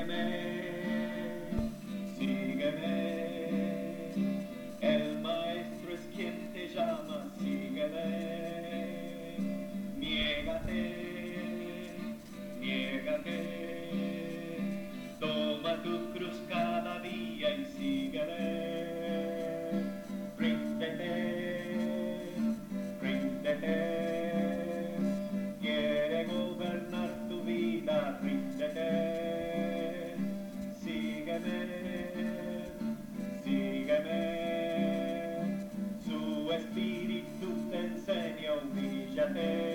Amen. Japan.